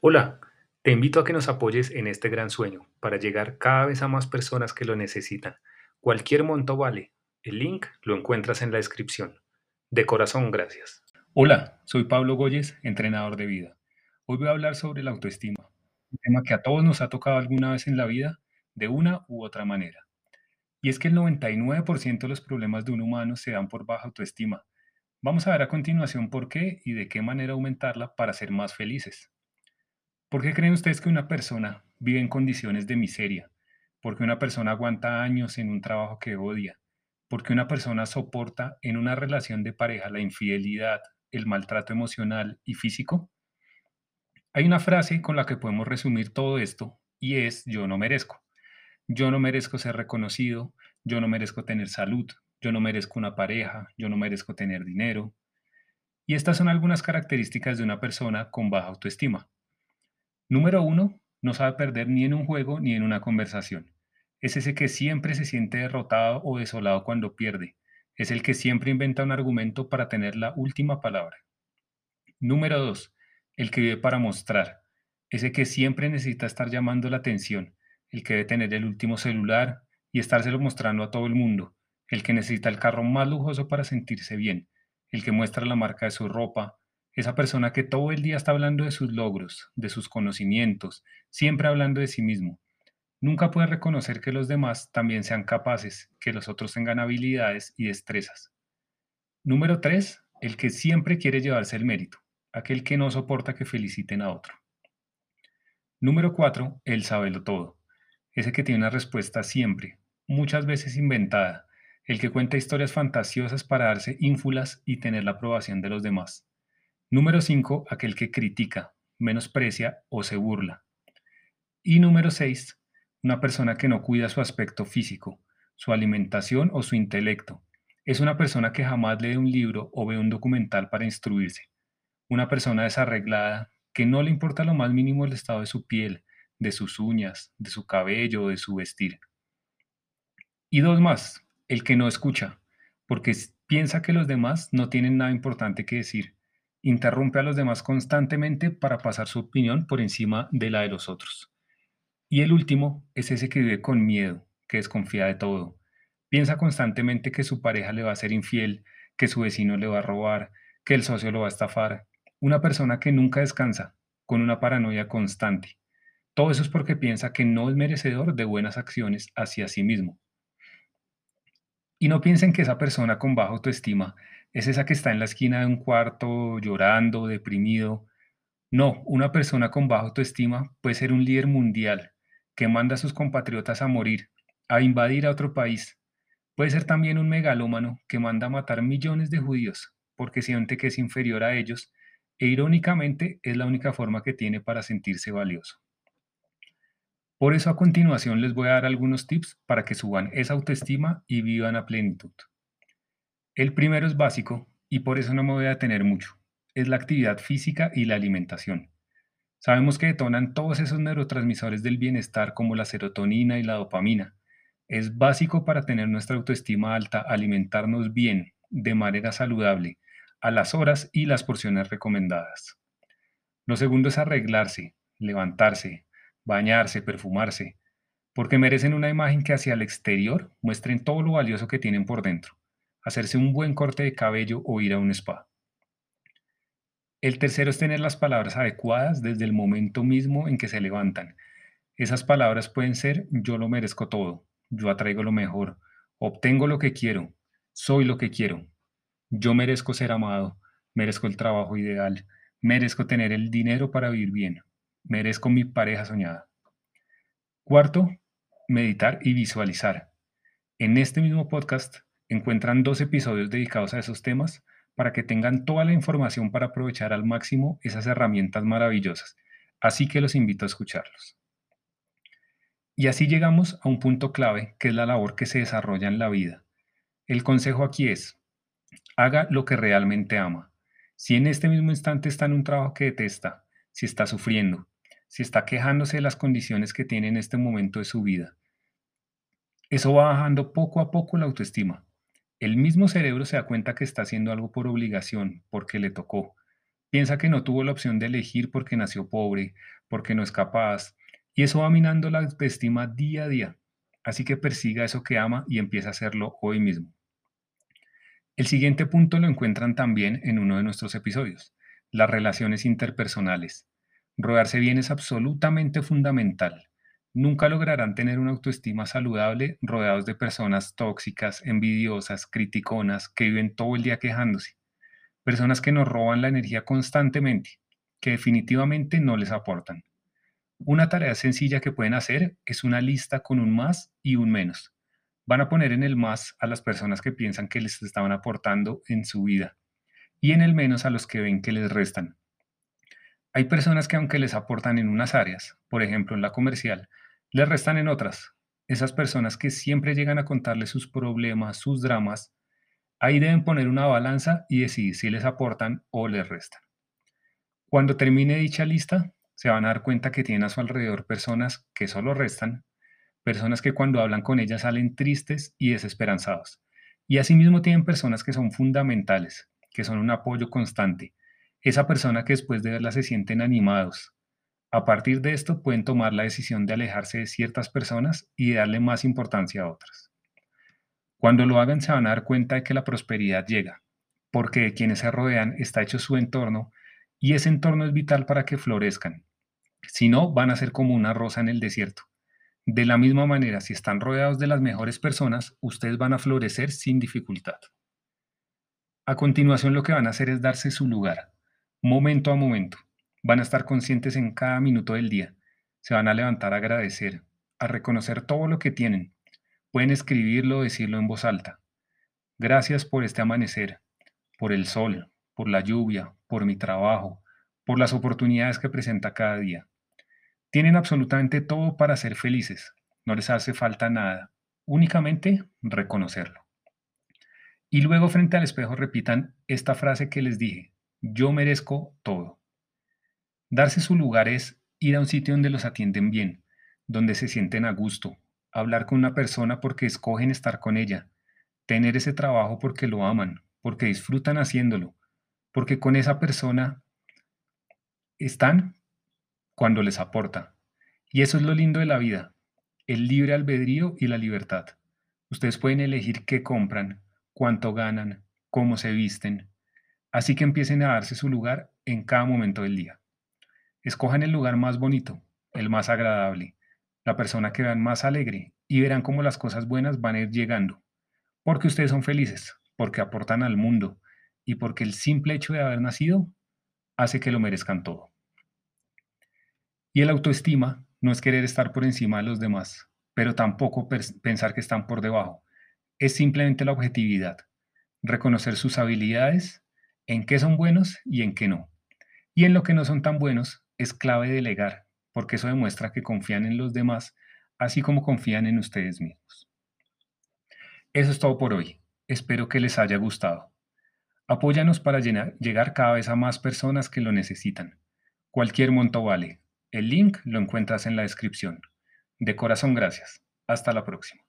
Hola, te invito a que nos apoyes en este gran sueño para llegar cada vez a más personas que lo necesitan. Cualquier monto vale. El link lo encuentras en la descripción. De corazón, gracias. Hola, soy Pablo Goyes, entrenador de vida. Hoy voy a hablar sobre la autoestima, un tema que a todos nos ha tocado alguna vez en la vida de una u otra manera. Y es que el 99% de los problemas de un humano se dan por baja autoestima. Vamos a ver a continuación por qué y de qué manera aumentarla para ser más felices. ¿Por qué creen ustedes que una persona vive en condiciones de miseria? ¿Por qué una persona aguanta años en un trabajo que odia? ¿Por qué una persona soporta en una relación de pareja la infidelidad, el maltrato emocional y físico? Hay una frase con la que podemos resumir todo esto y es yo no merezco. Yo no merezco ser reconocido, yo no merezco tener salud, yo no merezco una pareja, yo no merezco tener dinero. Y estas son algunas características de una persona con baja autoestima. Número uno, no sabe perder ni en un juego ni en una conversación. Es ese que siempre se siente derrotado o desolado cuando pierde. Es el que siempre inventa un argumento para tener la última palabra. Número dos, el que vive para mostrar. Ese que siempre necesita estar llamando la atención. El que debe tener el último celular y estárselo mostrando a todo el mundo. El que necesita el carro más lujoso para sentirse bien. El que muestra la marca de su ropa, esa persona que todo el día está hablando de sus logros, de sus conocimientos, siempre hablando de sí mismo. Nunca puede reconocer que los demás también sean capaces, que los otros tengan habilidades y destrezas. Número 3. El que siempre quiere llevarse el mérito, aquel que no soporta que feliciten a otro. Número 4. El sabelo todo, ese que tiene una respuesta siempre, muchas veces inventada, el que cuenta historias fantasiosas para darse ínfulas y tener la aprobación de los demás. Número 5, aquel que critica, menosprecia o se burla. Y número 6, una persona que no cuida su aspecto físico, su alimentación o su intelecto. Es una persona que jamás lee un libro o ve un documental para instruirse. Una persona desarreglada que no le importa lo más mínimo el estado de su piel, de sus uñas, de su cabello o de su vestir. Y dos más, el que no escucha, porque piensa que los demás no tienen nada importante que decir Interrumpe a los demás constantemente para pasar su opinión por encima de la de los otros. Y el último es ese que vive con miedo, que desconfía de todo. Piensa constantemente que su pareja le va a ser infiel, que su vecino le va a robar, que el socio lo va a estafar. Una persona que nunca descansa, con una paranoia constante. Todo eso es porque piensa que no es merecedor de buenas acciones hacia sí mismo. Y no piensen que esa persona con baja autoestima es esa que está en la esquina de un cuarto llorando, deprimido. No, una persona con baja autoestima puede ser un líder mundial que manda a sus compatriotas a morir, a invadir a otro país. Puede ser también un megalómano que manda a matar millones de judíos porque siente que es inferior a ellos e irónicamente es la única forma que tiene para sentirse valioso. Por eso a continuación les voy a dar algunos tips para que suban esa autoestima y vivan a plenitud. El primero es básico y por eso no me voy a detener mucho. Es la actividad física y la alimentación. Sabemos que detonan todos esos neurotransmisores del bienestar como la serotonina y la dopamina. Es básico para tener nuestra autoestima alta alimentarnos bien, de manera saludable, a las horas y las porciones recomendadas. Lo segundo es arreglarse, levantarse, bañarse, perfumarse, porque merecen una imagen que hacia el exterior muestren todo lo valioso que tienen por dentro, hacerse un buen corte de cabello o ir a un spa. El tercero es tener las palabras adecuadas desde el momento mismo en que se levantan. Esas palabras pueden ser yo lo merezco todo, yo atraigo lo mejor, obtengo lo que quiero, soy lo que quiero, yo merezco ser amado, merezco el trabajo ideal, merezco tener el dinero para vivir bien, Merezco mi pareja soñada. Cuarto, meditar y visualizar. En este mismo podcast encuentran dos episodios dedicados a esos temas para que tengan toda la información para aprovechar al máximo esas herramientas maravillosas. Así que los invito a escucharlos. Y así llegamos a un punto clave que es la labor que se desarrolla en la vida. El consejo aquí es, haga lo que realmente ama. Si en este mismo instante está en un trabajo que detesta, si está sufriendo, si está quejándose de las condiciones que tiene en este momento de su vida. Eso va bajando poco a poco la autoestima. El mismo cerebro se da cuenta que está haciendo algo por obligación, porque le tocó. Piensa que no tuvo la opción de elegir porque nació pobre, porque no es capaz, y eso va minando la autoestima día a día. Así que persiga eso que ama y empieza a hacerlo hoy mismo. El siguiente punto lo encuentran también en uno de nuestros episodios, las relaciones interpersonales. Rodearse bien es absolutamente fundamental. Nunca lograrán tener una autoestima saludable rodeados de personas tóxicas, envidiosas, criticonas, que viven todo el día quejándose. Personas que nos roban la energía constantemente, que definitivamente no les aportan. Una tarea sencilla que pueden hacer es una lista con un más y un menos. Van a poner en el más a las personas que piensan que les estaban aportando en su vida y en el menos a los que ven que les restan. Hay personas que aunque les aportan en unas áreas, por ejemplo en la comercial, les restan en otras. Esas personas que siempre llegan a contarles sus problemas, sus dramas, ahí deben poner una balanza y decidir si les aportan o les restan. Cuando termine dicha lista, se van a dar cuenta que tienen a su alrededor personas que solo restan, personas que cuando hablan con ellas salen tristes y desesperanzados. Y asimismo tienen personas que son fundamentales, que son un apoyo constante, esa persona que después de verla se sienten animados. A partir de esto pueden tomar la decisión de alejarse de ciertas personas y darle más importancia a otras. Cuando lo hagan se van a dar cuenta de que la prosperidad llega, porque de quienes se rodean está hecho su entorno y ese entorno es vital para que florezcan. Si no, van a ser como una rosa en el desierto. De la misma manera, si están rodeados de las mejores personas, ustedes van a florecer sin dificultad. A continuación, lo que van a hacer es darse su lugar, momento a momento. Van a estar conscientes en cada minuto del día. Se van a levantar a agradecer, a reconocer todo lo que tienen. Pueden escribirlo o decirlo en voz alta. Gracias por este amanecer, por el sol, por la lluvia, por mi trabajo, por las oportunidades que presenta cada día. Tienen absolutamente todo para ser felices. No les hace falta nada. Únicamente reconocerlo. Y luego frente al espejo repitan esta frase que les dije. Yo merezco todo. Darse su lugar es ir a un sitio donde los atienden bien, donde se sienten a gusto, hablar con una persona porque escogen estar con ella, tener ese trabajo porque lo aman, porque disfrutan haciéndolo, porque con esa persona están cuando les aporta. Y eso es lo lindo de la vida, el libre albedrío y la libertad. Ustedes pueden elegir qué compran, cuánto ganan, cómo se visten. Así que empiecen a darse su lugar en cada momento del día. Escojan el lugar más bonito, el más agradable, la persona que vean más alegre y verán cómo las cosas buenas van a ir llegando. Porque ustedes son felices, porque aportan al mundo y porque el simple hecho de haber nacido hace que lo merezcan todo. Y el autoestima no es querer estar por encima de los demás, pero tampoco pensar que están por debajo. Es simplemente la objetividad, reconocer sus habilidades, en qué son buenos y en qué no. Y en lo que no son tan buenos es clave delegar, porque eso demuestra que confían en los demás, así como confían en ustedes mismos. Eso es todo por hoy. Espero que les haya gustado. Apóyanos para llegar cada vez a más personas que lo necesitan. Cualquier monto vale. El link lo encuentras en la descripción. De corazón gracias. Hasta la próxima.